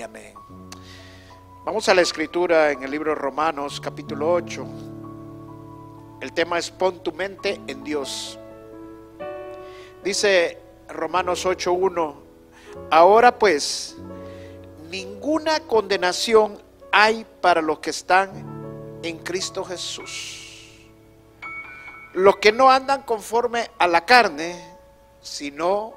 Amén. Vamos a la escritura en el libro Romanos capítulo 8. El tema es pon tu mente en Dios. Dice Romanos 8.1, ahora pues, ninguna condenación hay para los que están en Cristo Jesús. Los que no andan conforme a la carne, sino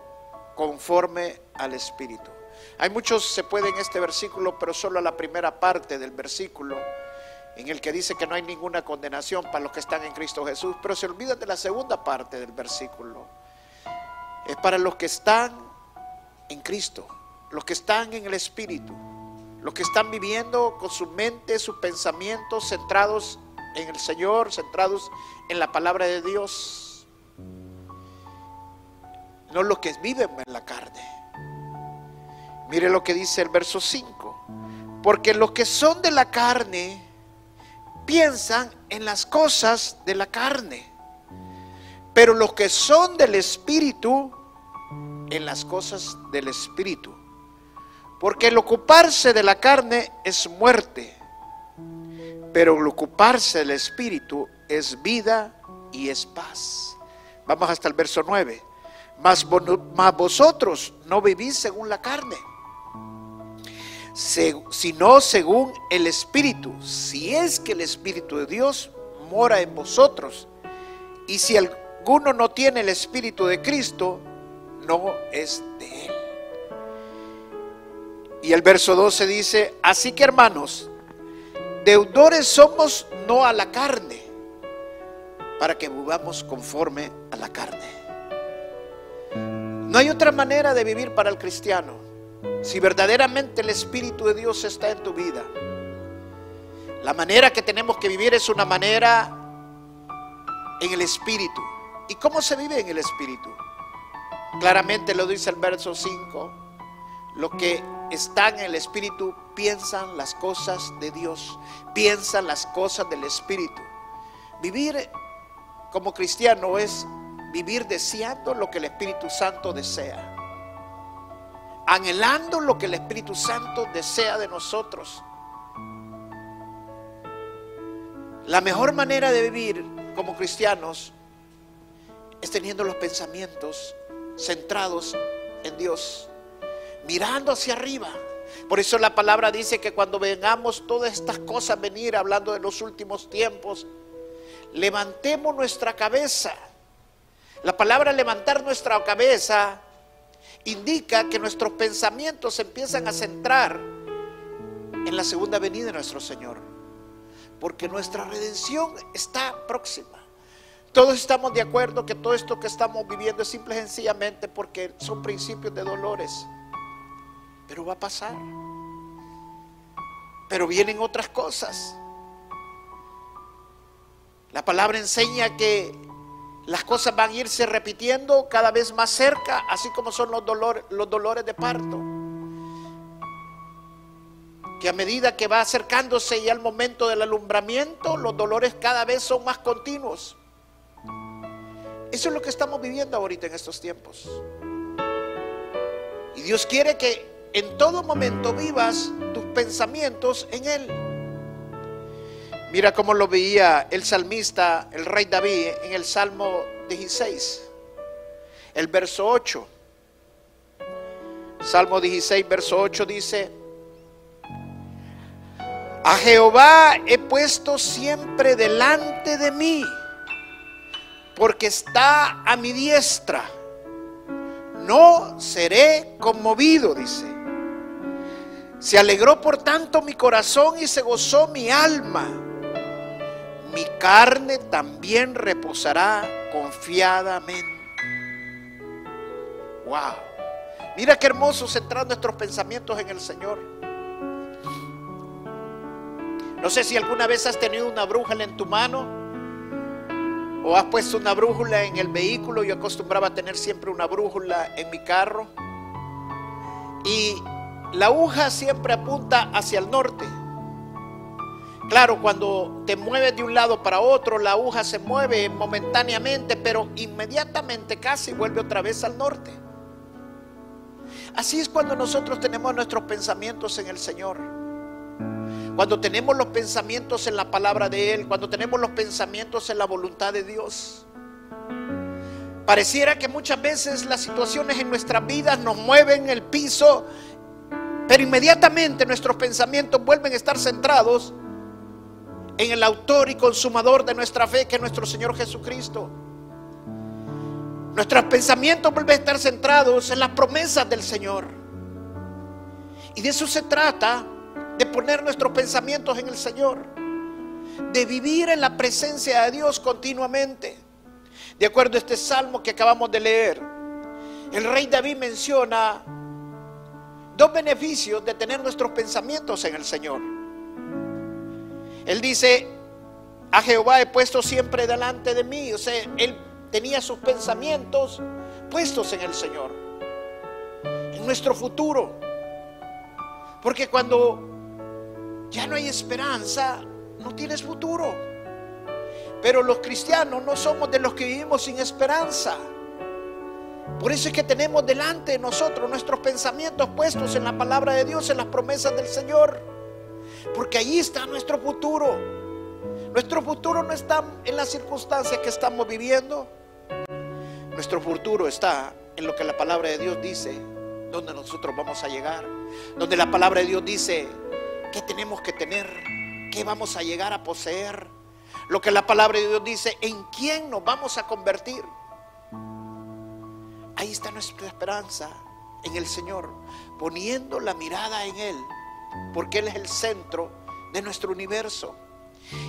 conforme al Espíritu. Hay muchos se pueden en este versículo, pero solo a la primera parte del versículo, en el que dice que no hay ninguna condenación para los que están en Cristo Jesús, pero se olvidan de la segunda parte del versículo. Es para los que están en Cristo, los que están en el Espíritu, los que están viviendo con su mente, sus pensamientos centrados en el Señor, centrados en la palabra de Dios. No los que viven en la carne. Mire lo que dice el verso 5. Porque los que son de la carne piensan en las cosas de la carne. Pero los que son del Espíritu, en las cosas del Espíritu. Porque el ocuparse de la carne es muerte. Pero el ocuparse del Espíritu es vida y es paz. Vamos hasta el verso 9. Mas, vosotros no vivís según la carne sino según el Espíritu, si es que el Espíritu de Dios mora en vosotros. Y si alguno no tiene el Espíritu de Cristo, no es de él. Y el verso 12 dice, así que hermanos, deudores somos no a la carne, para que vivamos conforme a la carne. No hay otra manera de vivir para el cristiano si verdaderamente el Espíritu de Dios está en tu vida, la manera que tenemos que vivir es una manera en el Espíritu. ¿Y cómo se vive en el Espíritu? Claramente lo dice el verso 5. Los que están en el Espíritu piensan las cosas de Dios, piensan las cosas del Espíritu. Vivir como cristiano es vivir deseando lo que el Espíritu Santo desea anhelando lo que el Espíritu Santo desea de nosotros. La mejor manera de vivir como cristianos es teniendo los pensamientos centrados en Dios, mirando hacia arriba. Por eso la palabra dice que cuando vengamos todas estas cosas venir hablando de los últimos tiempos, levantemos nuestra cabeza. La palabra levantar nuestra cabeza indica que nuestros pensamientos se empiezan a centrar en la segunda venida de nuestro Señor. Porque nuestra redención está próxima. Todos estamos de acuerdo que todo esto que estamos viviendo es simple y sencillamente porque son principios de dolores. Pero va a pasar. Pero vienen otras cosas. La palabra enseña que las cosas van a irse repitiendo cada vez más cerca, así como son los dolores, los dolores de parto. Que a medida que va acercándose ya el momento del alumbramiento, los dolores cada vez son más continuos. Eso es lo que estamos viviendo ahorita en estos tiempos. Y Dios quiere que en todo momento vivas tus pensamientos en Él. Mira cómo lo veía el salmista, el rey David, en el Salmo 16, el verso 8. Salmo 16, verso 8 dice, a Jehová he puesto siempre delante de mí, porque está a mi diestra. No seré conmovido, dice. Se alegró por tanto mi corazón y se gozó mi alma. Mi carne también reposará confiadamente. Wow. Mira qué hermoso centrar nuestros pensamientos en el Señor. No sé si alguna vez has tenido una brújula en tu mano o has puesto una brújula en el vehículo. Yo acostumbraba a tener siempre una brújula en mi carro. Y la aguja siempre apunta hacia el norte. Claro, cuando te mueves de un lado para otro, la aguja se mueve momentáneamente, pero inmediatamente casi vuelve otra vez al norte. Así es cuando nosotros tenemos nuestros pensamientos en el Señor. Cuando tenemos los pensamientos en la palabra de Él, cuando tenemos los pensamientos en la voluntad de Dios. Pareciera que muchas veces las situaciones en nuestras vidas nos mueven el piso, pero inmediatamente nuestros pensamientos vuelven a estar centrados en el autor y consumador de nuestra fe, que es nuestro Señor Jesucristo. Nuestros pensamientos vuelven a estar centrados en las promesas del Señor. Y de eso se trata, de poner nuestros pensamientos en el Señor, de vivir en la presencia de Dios continuamente. De acuerdo a este salmo que acabamos de leer, el rey David menciona dos beneficios de tener nuestros pensamientos en el Señor. Él dice, a Jehová he puesto siempre delante de mí. O sea, él tenía sus pensamientos puestos en el Señor, en nuestro futuro. Porque cuando ya no hay esperanza, no tienes futuro. Pero los cristianos no somos de los que vivimos sin esperanza. Por eso es que tenemos delante de nosotros nuestros pensamientos puestos en la palabra de Dios, en las promesas del Señor. Porque ahí está nuestro futuro. Nuestro futuro no está en las circunstancias que estamos viviendo. Nuestro futuro está en lo que la palabra de Dios dice, donde nosotros vamos a llegar, donde la palabra de Dios dice qué tenemos que tener, qué vamos a llegar a poseer, lo que la palabra de Dios dice, en quién nos vamos a convertir. Ahí está nuestra esperanza en el Señor, poniendo la mirada en Él, porque Él es el centro de nuestro universo.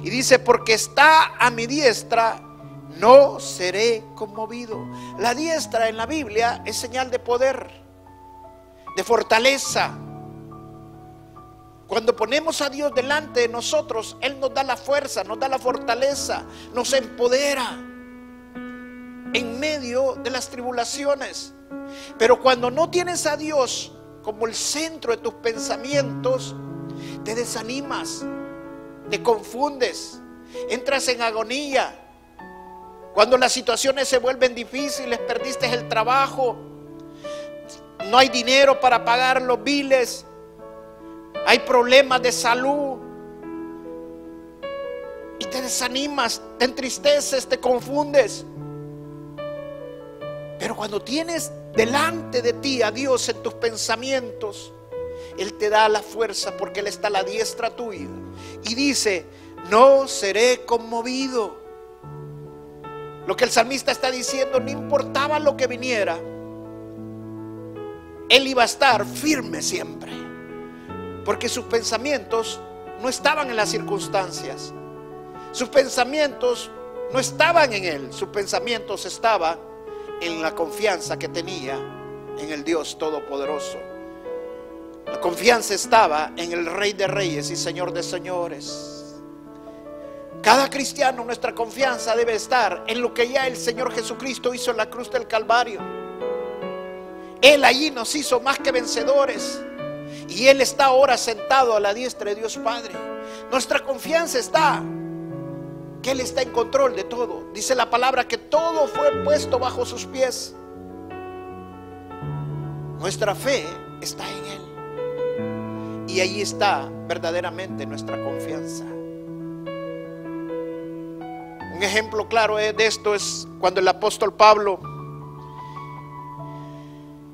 Y dice, porque está a mi diestra, no seré conmovido. La diestra en la Biblia es señal de poder, de fortaleza. Cuando ponemos a Dios delante de nosotros, Él nos da la fuerza, nos da la fortaleza, nos empodera en medio de las tribulaciones. Pero cuando no tienes a Dios como el centro de tus pensamientos, te desanimas, te confundes, entras en agonía cuando las situaciones se vuelven difíciles, perdiste el trabajo, no hay dinero para pagar los biles, hay problemas de salud y te desanimas, te entristeces, te confundes. Pero cuando tienes delante de ti a Dios en tus pensamientos, Él te da la fuerza porque Él está a la diestra tuya. Y dice, no seré conmovido. Lo que el salmista está diciendo, no importaba lo que viniera, él iba a estar firme siempre. Porque sus pensamientos no estaban en las circunstancias. Sus pensamientos no estaban en él. Sus pensamientos estaban en la confianza que tenía en el Dios Todopoderoso. La confianza estaba en el Rey de Reyes y Señor de Señores. Cada cristiano, nuestra confianza debe estar en lo que ya el Señor Jesucristo hizo en la cruz del Calvario. Él allí nos hizo más que vencedores. Y Él está ahora sentado a la diestra de Dios Padre. Nuestra confianza está Él está en control de todo. Dice la palabra que todo fue puesto bajo sus pies. Nuestra fe está en Él. Y allí está verdaderamente nuestra confianza. Un ejemplo claro de esto es cuando el apóstol Pablo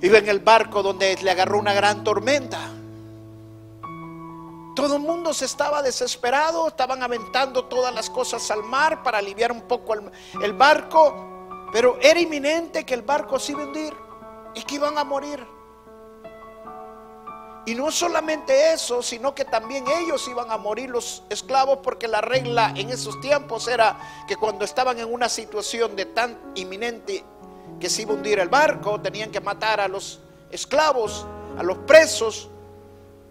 Iba en el barco donde le agarró una gran tormenta. Todo el mundo se estaba desesperado, estaban aventando todas las cosas al mar para aliviar un poco el, barco, pero era inminente que el barco se iba a hundir y que iban a morir. Y no solamente eso, sino que también ellos iban a morir los esclavos porque la regla en esos tiempos era que cuando estaban en una situación de tan inminente que se iba a hundir el barco, tenían que matar a los esclavos, a los presos,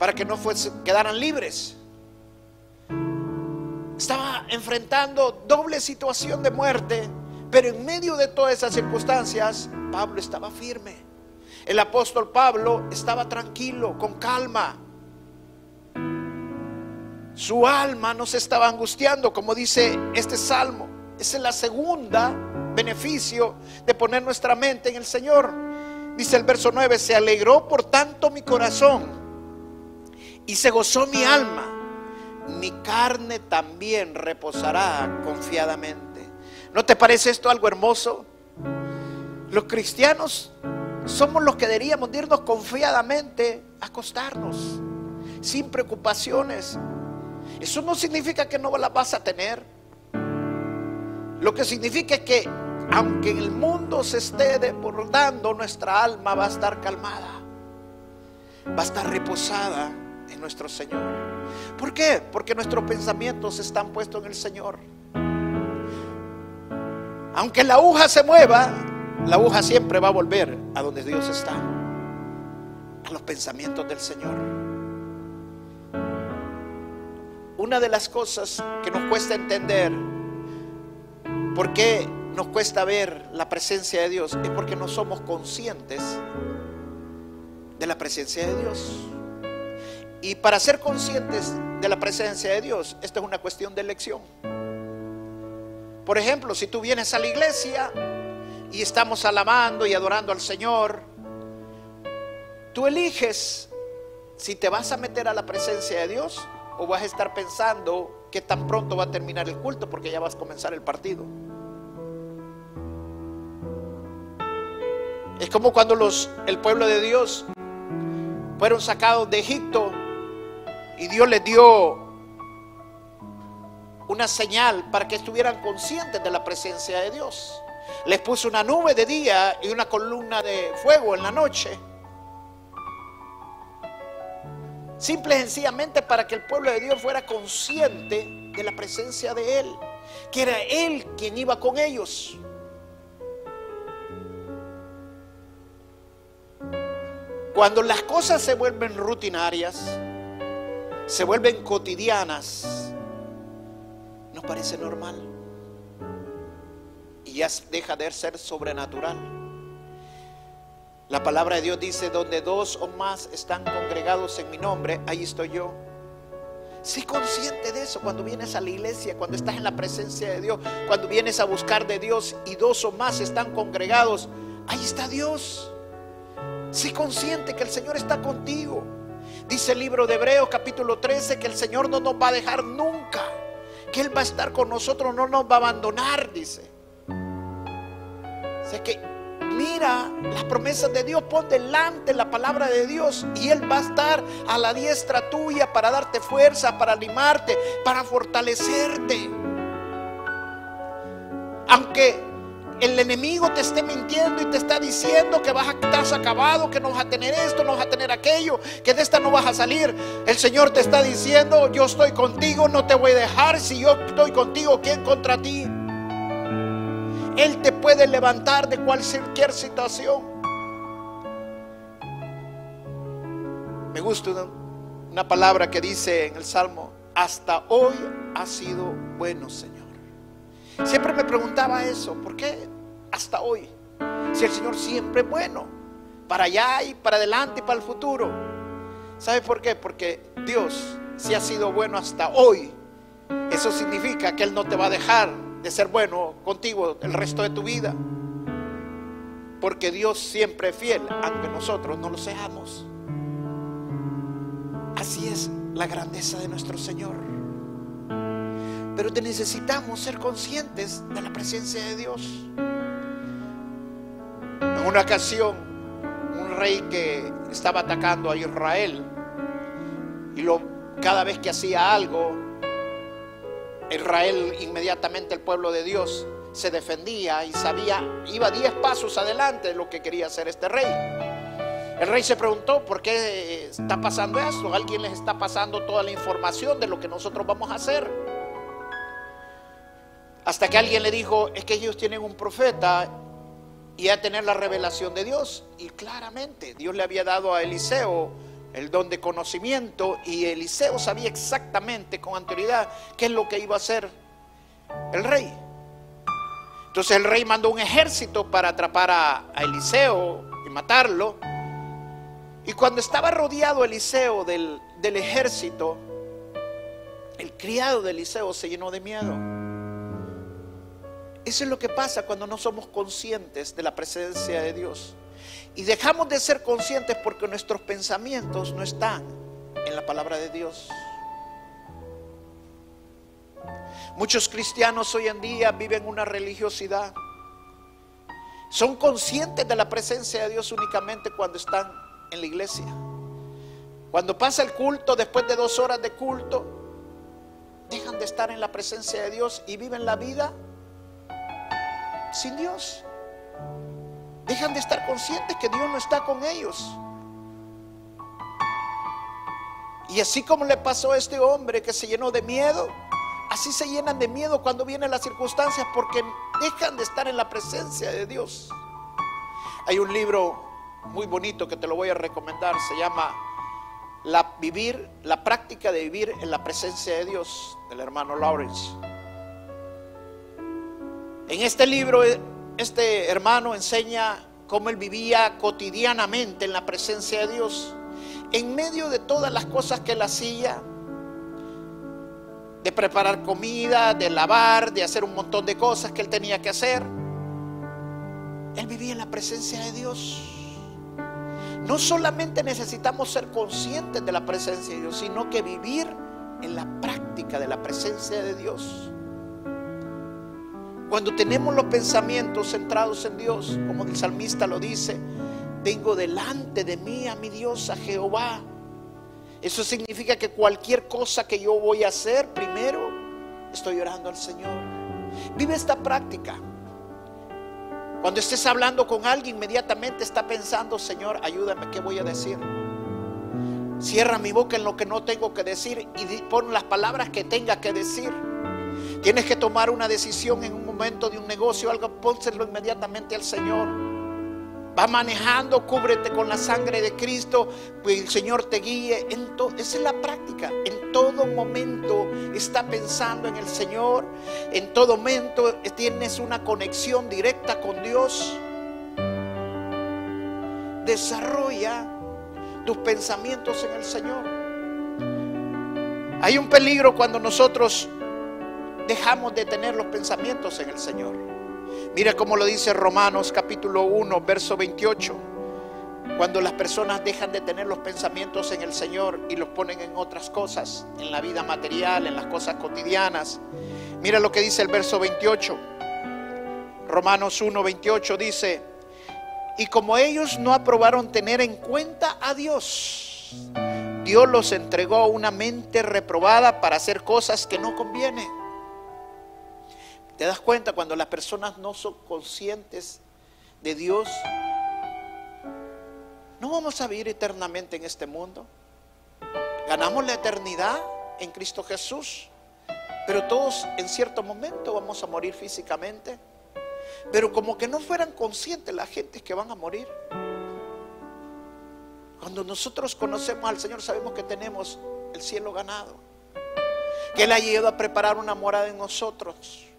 para que no quedaran libres. Estaba enfrentando doble situación de muerte, pero en medio de todas esas circunstancias, Pablo estaba firme. El apóstol Pablo estaba tranquilo, con calma. Su alma no se estaba angustiando, como dice este salmo. Esa es la segunda beneficio de poner nuestra mente en el Señor. Dice el verso 9, se alegró por tanto mi corazón y se gozó mi alma. Mi carne también reposará confiadamente. ¿No te parece esto algo hermoso? Los cristianos somos los que deberíamos irnos confiadamente a acostarnos, sin preocupaciones. Eso no significa que no las vas a tener. Lo que significa es que aunque el mundo se esté desbordando, nuestra alma va a estar calmada, va a estar reposada nuestro Señor. ¿Por qué? Porque nuestros pensamientos están puestos en el Señor. Aunque la aguja se mueva, la aguja siempre va a volver a donde Dios está, a los pensamientos del Señor. Una de las cosas que nos cuesta entender, por qué nos cuesta ver la presencia de Dios, es porque no somos conscientes de la presencia de Dios. Y para ser conscientes de la presencia de Dios, esta es una cuestión de elección. Por ejemplo, si tú vienes a la iglesia, y estamos alabando y adorando al Señor, tú eliges si te vas a meter a la presencia de Dios o vas a estar pensando que tan pronto va a terminar el culto porque ya vas a comenzar el partido. Es como cuando los, el pueblo de Dios fueron sacados de Egipto y Dios les dio una señal para que estuvieran conscientes de la presencia de Dios. Les puso una nube de día y una columna de fuego en la noche. Simple y sencillamente para que el pueblo de Dios fuera consciente de la presencia de Él. Que era Él quien iba con ellos. Cuando las cosas se vuelven rutinarias, se vuelven cotidianas, nos parece normal y ya deja de ser sobrenatural. La palabra de Dios dice, donde dos o más están congregados en mi nombre, ahí estoy yo. Sé consciente de eso cuando vienes a la iglesia, cuando estás en la presencia de Dios, cuando vienes a buscar de Dios y dos o más están congregados, ahí está Dios. Sé consciente que el Señor está contigo. Dice el libro de Hebreos capítulo 13 que el Señor no nos va a dejar nunca, que Él va a estar con nosotros, no nos va a abandonar, dice que mira las promesas de Dios, pon delante la palabra de Dios y Él va a estar a la diestra tuya para darte fuerza, para animarte, para fortalecerte. Aunque el enemigo te esté mintiendo y te está diciendo que vas a estar acabado, que no vas a tener esto, no vas a tener aquello, que de esta no vas a salir. El Señor te está diciendo, yo estoy contigo, no te voy a dejar. Si yo estoy contigo, ¿quién contra ti? Él te puede levantar de cualquier situación. Me gusta una, palabra que dice en el Salmo, hasta hoy ha sido bueno, Señor. Siempre me preguntaba eso, ¿por qué hasta hoy? Si el Señor siempre es bueno, para allá y para adelante y para el futuro. ¿Sabe por qué? Porque Dios, si ha sido bueno hasta hoy, eso significa que Él no te va a dejar de ser bueno contigo el resto de tu vida. Porque Dios siempre es fiel, aunque nosotros no lo seamos. Así es la grandeza de nuestro Señor. Pero te necesitamos ser conscientes de la presencia de Dios. En una ocasión, un rey que estaba atacando a Israel y lo, cada vez que hacía algo, Israel inmediatamente el pueblo de Dios se defendía y sabía, iba diez pasos adelante de lo que quería hacer este rey. El rey se preguntó, ¿por qué está pasando esto? Alguien les está pasando toda la información de lo que nosotros vamos a hacer. Hasta que alguien le dijo, es que ellos tienen un profeta y a tener la revelación de Dios. Y claramente Dios le había dado a Eliseo el don de conocimiento y Eliseo sabía exactamente con anterioridad qué es lo que iba a hacer el rey. Entonces el rey mandó un ejército para atrapar a, Eliseo y matarlo. Y cuando estaba rodeado Eliseo del, del ejército, el criado de Eliseo se llenó de miedo. Eso es lo que pasa cuando no somos conscientes de la presencia de Dios. Y dejamos de ser conscientes porque nuestros pensamientos no están en la palabra de Dios. Muchos cristianos hoy en día viven una religiosidad. Son conscientes de la presencia de Dios únicamente cuando están en la iglesia. Cuando pasa el culto, después de dos horas de culto, dejan de estar en la presencia de Dios y viven la vida sin Dios. Dejan de estar conscientes que Dios no está con ellos. Y así como le pasó a este hombre que se llenó de miedo, así se llenan de miedo cuando vienen las circunstancias porque dejan de estar en la presencia de Dios. Hay un libro muy bonito que te lo voy a recomendar, se llama La vivir, la práctica de vivir en la presencia de Dios del hermano Lawrence. En este libro este hermano enseña cómo él vivía cotidianamente en la presencia de Dios, en medio de todas las cosas que él hacía, de preparar comida, de lavar, de hacer un montón de cosas que él tenía que hacer. Él vivía en la presencia de Dios. No solamente necesitamos ser conscientes de la presencia de Dios, sino que vivir en la práctica de la presencia de Dios. Cuando tenemos los pensamientos centrados en Dios, como el salmista lo dice, tengo delante de mí a mi Dios, a Jehová. Eso significa que cualquier cosa que yo voy a hacer, primero estoy orando al Señor. Vive esta práctica. Cuando estés hablando con alguien, inmediatamente está pensando, Señor, ayúdame, ¿qué voy a decir? Cierra mi boca en lo que no tengo que decir y pon las palabras que tenga que decir. Tienes que tomar una decisión en un momento de un negocio, algo, pónselo inmediatamente al Señor. Va manejando, cúbrete con la sangre de Cristo, pues el Señor te guíe. Esa es la práctica. En todo momento está pensando en el Señor. En todo momento tienes una conexión directa con Dios. Desarrolla tus pensamientos en el Señor. Hay un peligro cuando nosotros dejamos de tener los pensamientos en el Señor. Mira cómo lo dice Romanos capítulo 1, verso 28. Cuando las personas dejan de tener los pensamientos en el Señor y los ponen en otras cosas, en la vida material, en las cosas cotidianas. Mira lo que dice el verso 28. Romanos 1, 28 dice, y como ellos no aprobaron tener en cuenta a Dios, Dios los entregó a una mente reprobada para hacer cosas que no convienen ¿Te das cuenta cuando las personas no son conscientes de Dios? No vamos a vivir eternamente en este mundo. Ganamos la eternidad en Cristo Jesús, pero todos en cierto momento vamos a morir físicamente. Pero como que no fueran conscientes la gente que van a morir. Cuando nosotros conocemos al Señor sabemos que tenemos el cielo ganado. Que Él ha llegado a preparar una morada en nosotros.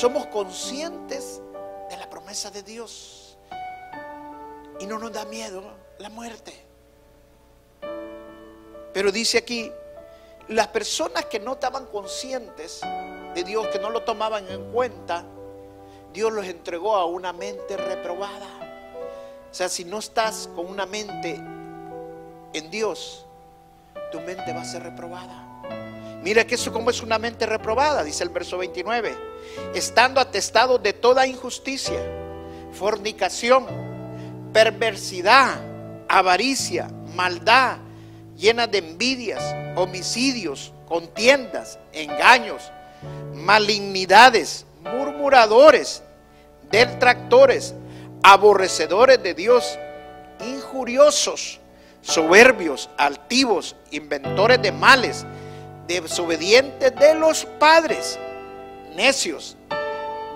Somos conscientes de la promesa de Dios. Y no nos da miedo la muerte. Pero dice aquí, las personas que no estaban conscientes de Dios, que no lo tomaban en cuenta, Dios los entregó a una mente reprobada. O sea, si no estás con una mente en Dios, tu mente va a ser reprobada. Mira que eso como es una mente reprobada, dice el verso 29. Estando atestado de toda injusticia, fornicación, perversidad, avaricia, maldad, llena de envidias, homicidios, contiendas, engaños, malignidades, murmuradores, detractores, aborrecedores de Dios, injuriosos, soberbios, altivos, inventores de males, desobedientes de los padres, necios,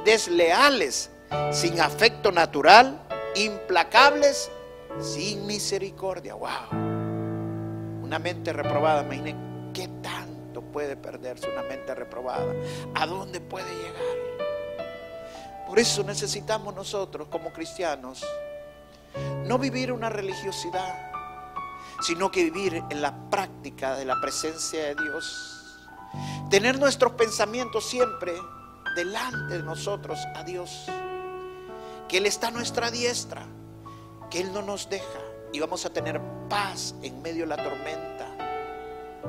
desleales, sin afecto natural, implacables, sin misericordia. Wow. Una mente reprobada, imaginen qué tanto puede perderse una mente reprobada. ¿A dónde puede llegar? Por eso necesitamos nosotros como cristianos no vivir una religiosidad, sino que vivir en la práctica de la presencia de Dios. Tener nuestros pensamientos siempre delante de nosotros a Dios. Que Él está a nuestra diestra, que Él no nos deja y vamos a tener paz en medio de la tormenta.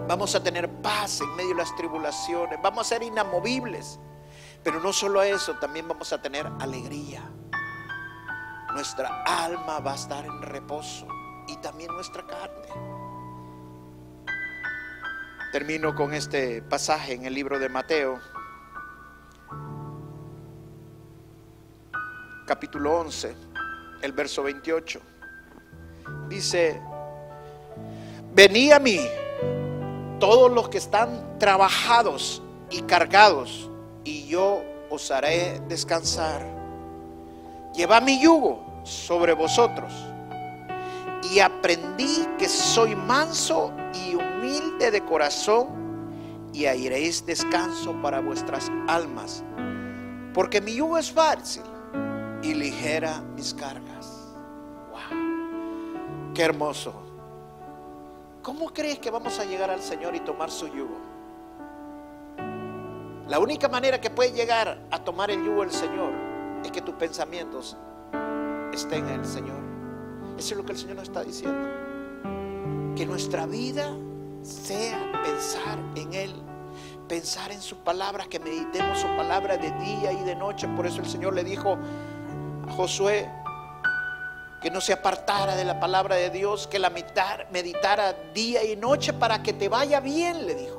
Vamos a tener paz en medio de las tribulaciones. Vamos a ser inamovibles. Pero no solo eso, también vamos a tener alegría. Nuestra alma va a estar en reposo y también nuestra carne. Termino con este pasaje en el libro de Mateo, capítulo 11, el verso 28. Dice, vení a mí todos los que están trabajados y cargados, y yo os haré descansar. Lleva mi yugo sobre vosotros y aprendí que soy manso y humilde de corazón y haréis descanso para vuestras almas, porque mi yugo es fácil y ligera mis cargas. Wow, qué hermoso. ¿Cómo crees que vamos a llegar al Señor y tomar su yugo? La única manera que puede llegar a tomar el yugo del Señor es que tus pensamientos estén en el Señor. Eso es lo que el Señor nos está diciendo. Que nuestra vida sea pensar en Él, pensar en su palabra, que meditemos su palabra de día y de noche. Por eso el Señor le dijo a Josué que no se apartara de la palabra de Dios, que la meditara día y noche para que te vaya bien, le dijo.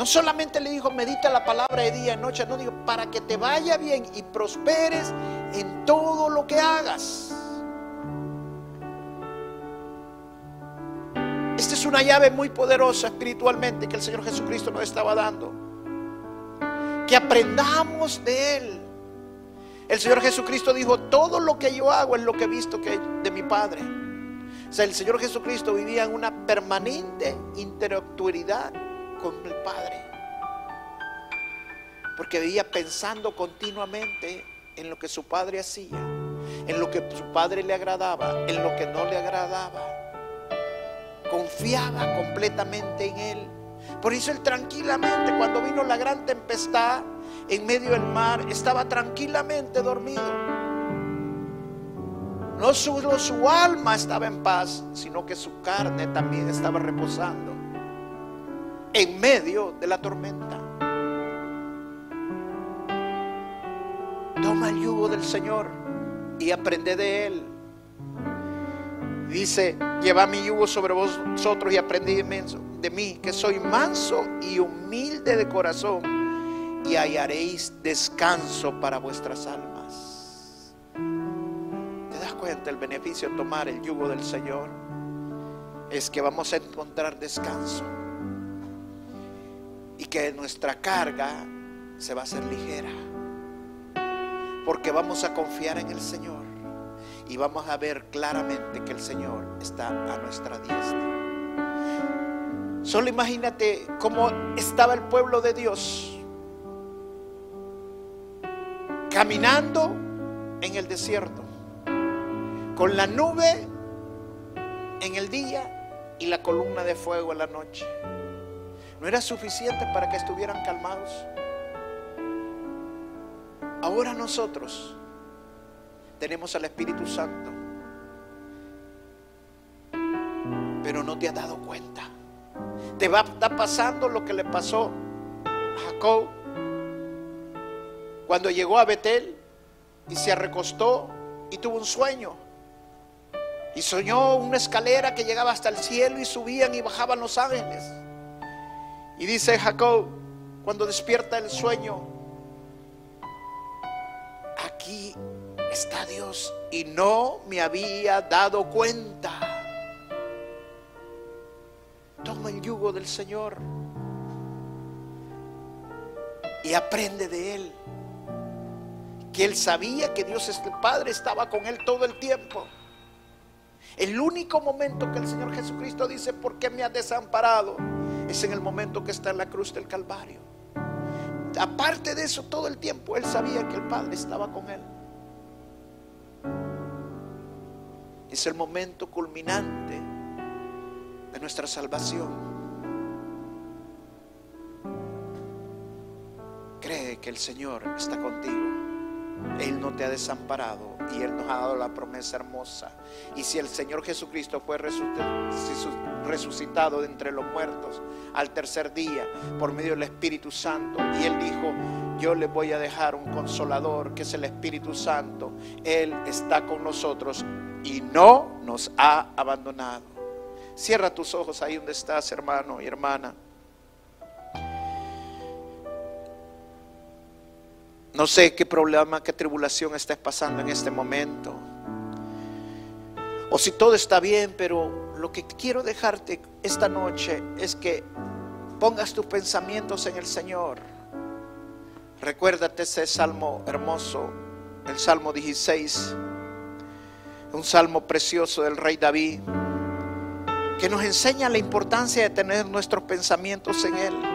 No solamente le dijo, medita la palabra de día y noche, no digo, para que te vaya bien y prosperes en todo lo que hagas. Esta es una llave muy poderosa espiritualmente que el Señor Jesucristo nos estaba dando. Que aprendamos de Él. El Señor Jesucristo dijo, todo lo que yo hago es lo que he visto que de mi Padre. O sea, el Señor Jesucristo vivía en una permanente interactualidad con el Padre. Porque vivía pensando continuamente en lo que su Padre hacía, en lo que su Padre le agradaba, en lo que no le agradaba. Confiaba completamente en Él. Por eso Él tranquilamente, cuando vino la gran tempestad en medio del mar, estaba tranquilamente dormido. No solo su alma estaba en paz, sino que su carne también estaba reposando en medio de la tormenta. Toma el yugo del Señor y aprende de Él. Dice, lleva mi yugo sobre vosotros y aprendí de mí, que soy manso y humilde de corazón, y hallaréis descanso para vuestras almas. ¿Te das cuenta el beneficio de tomar el yugo del Señor? Es que vamos a encontrar descanso y que nuestra carga se va a hacer ligera. Porque vamos a confiar en el Señor y vamos a ver claramente que el Señor está a nuestra diestra. Solo imagínate cómo estaba el pueblo de Dios caminando en el desierto, con la nube en el día y la columna de fuego en la noche no era suficiente para que estuvieran calmados. Ahora nosotros tenemos al Espíritu Santo, pero no te has dado cuenta. Te va a estar pasando lo que le pasó a Jacob cuando llegó a Betel y se recostó y tuvo un sueño. Y soñó una escalera que llegaba hasta el cielo y subían y bajaban los ángeles. Y dice Jacob, cuando despierta el sueño, aquí está Dios y no me había dado cuenta. Toma el yugo del Señor y aprende de Él. Que Él sabía que Dios es el Padre, estaba con Él todo el tiempo. El único momento que el Señor Jesucristo dice, ¿por qué me ha desamparado? Es en el momento que está en la cruz del Calvario. Aparte de eso, todo el tiempo Él sabía que el Padre estaba con Él. Es el momento culminante de nuestra salvación. Cree que el Señor está contigo. Él no te ha desamparado y Él nos ha dado la promesa hermosa. Y si el Señor Jesucristo fue resucitado de entre los muertos al tercer día por medio del Espíritu Santo, y Él dijo, yo le voy a dejar un consolador que es el Espíritu Santo, Él está con nosotros y no nos ha abandonado. Cierra tus ojos ahí donde estás, hermano y hermana. No sé qué problema, qué tribulación estás pasando en este momento. O si todo está bien, pero lo que quiero dejarte esta noche es que pongas tus pensamientos en el Señor. Recuérdate ese salmo hermoso, el Salmo 16, un salmo precioso del rey David, que nos enseña la importancia de tener nuestros pensamientos en Él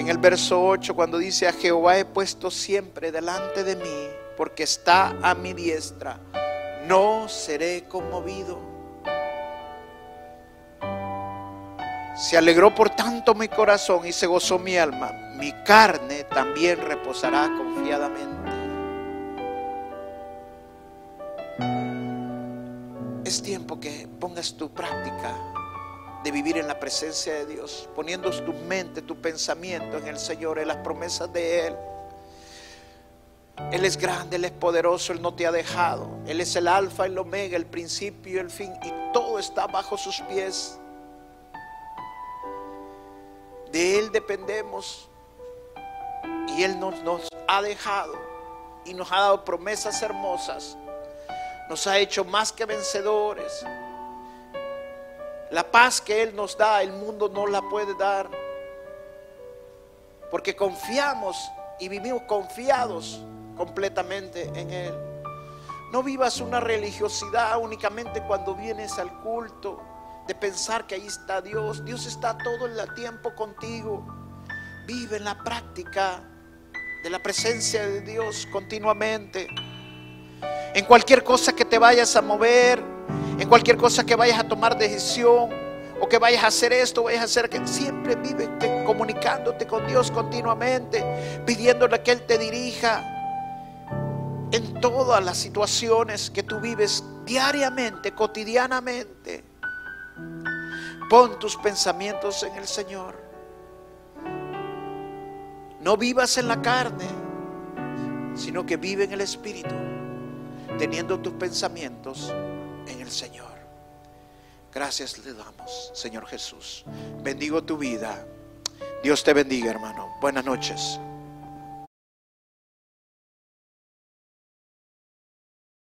en el verso 8 cuando dice a Jehová he puesto siempre delante de mí porque está a mi diestra, no seré conmovido. Se alegró por tanto mi corazón y se gozó mi alma. Mi carne también reposará confiadamente. Es tiempo que pongas tu práctica de vivir en la presencia de Dios, poniendo tu mente, tu pensamiento en el Señor, en las promesas de Él. Él es grande, Él es poderoso, Él no te ha dejado. Él es el alfa, el omega, el principio y el fin. Y todo está bajo sus pies. De Él dependemos. Y Él nos, nos ha dejado y nos ha dado promesas hermosas. Nos ha hecho más que vencedores. La paz que Él nos da, el mundo no la puede dar. Porque confiamos y vivimos confiados completamente en Él. No vivas una religiosidad únicamente cuando vienes al culto, de pensar que ahí está Dios. Dios está todo el tiempo contigo. Vive en la práctica de la presencia de Dios continuamente. En cualquier cosa que te vayas a mover, en cualquier cosa que vayas a tomar decisión o que vayas a hacer esto, vayas a hacer que siempre vive comunicándote con Dios continuamente, pidiéndole que Él te dirija en todas las situaciones que tú vives diariamente, cotidianamente. Pon tus pensamientos en el Señor. No vivas en la carne, sino que vive en el Espíritu, teniendo tus pensamientos en el Señor. Gracias le damos, Señor Jesús. Bendigo tu vida. Dios te bendiga, hermano. Buenas noches.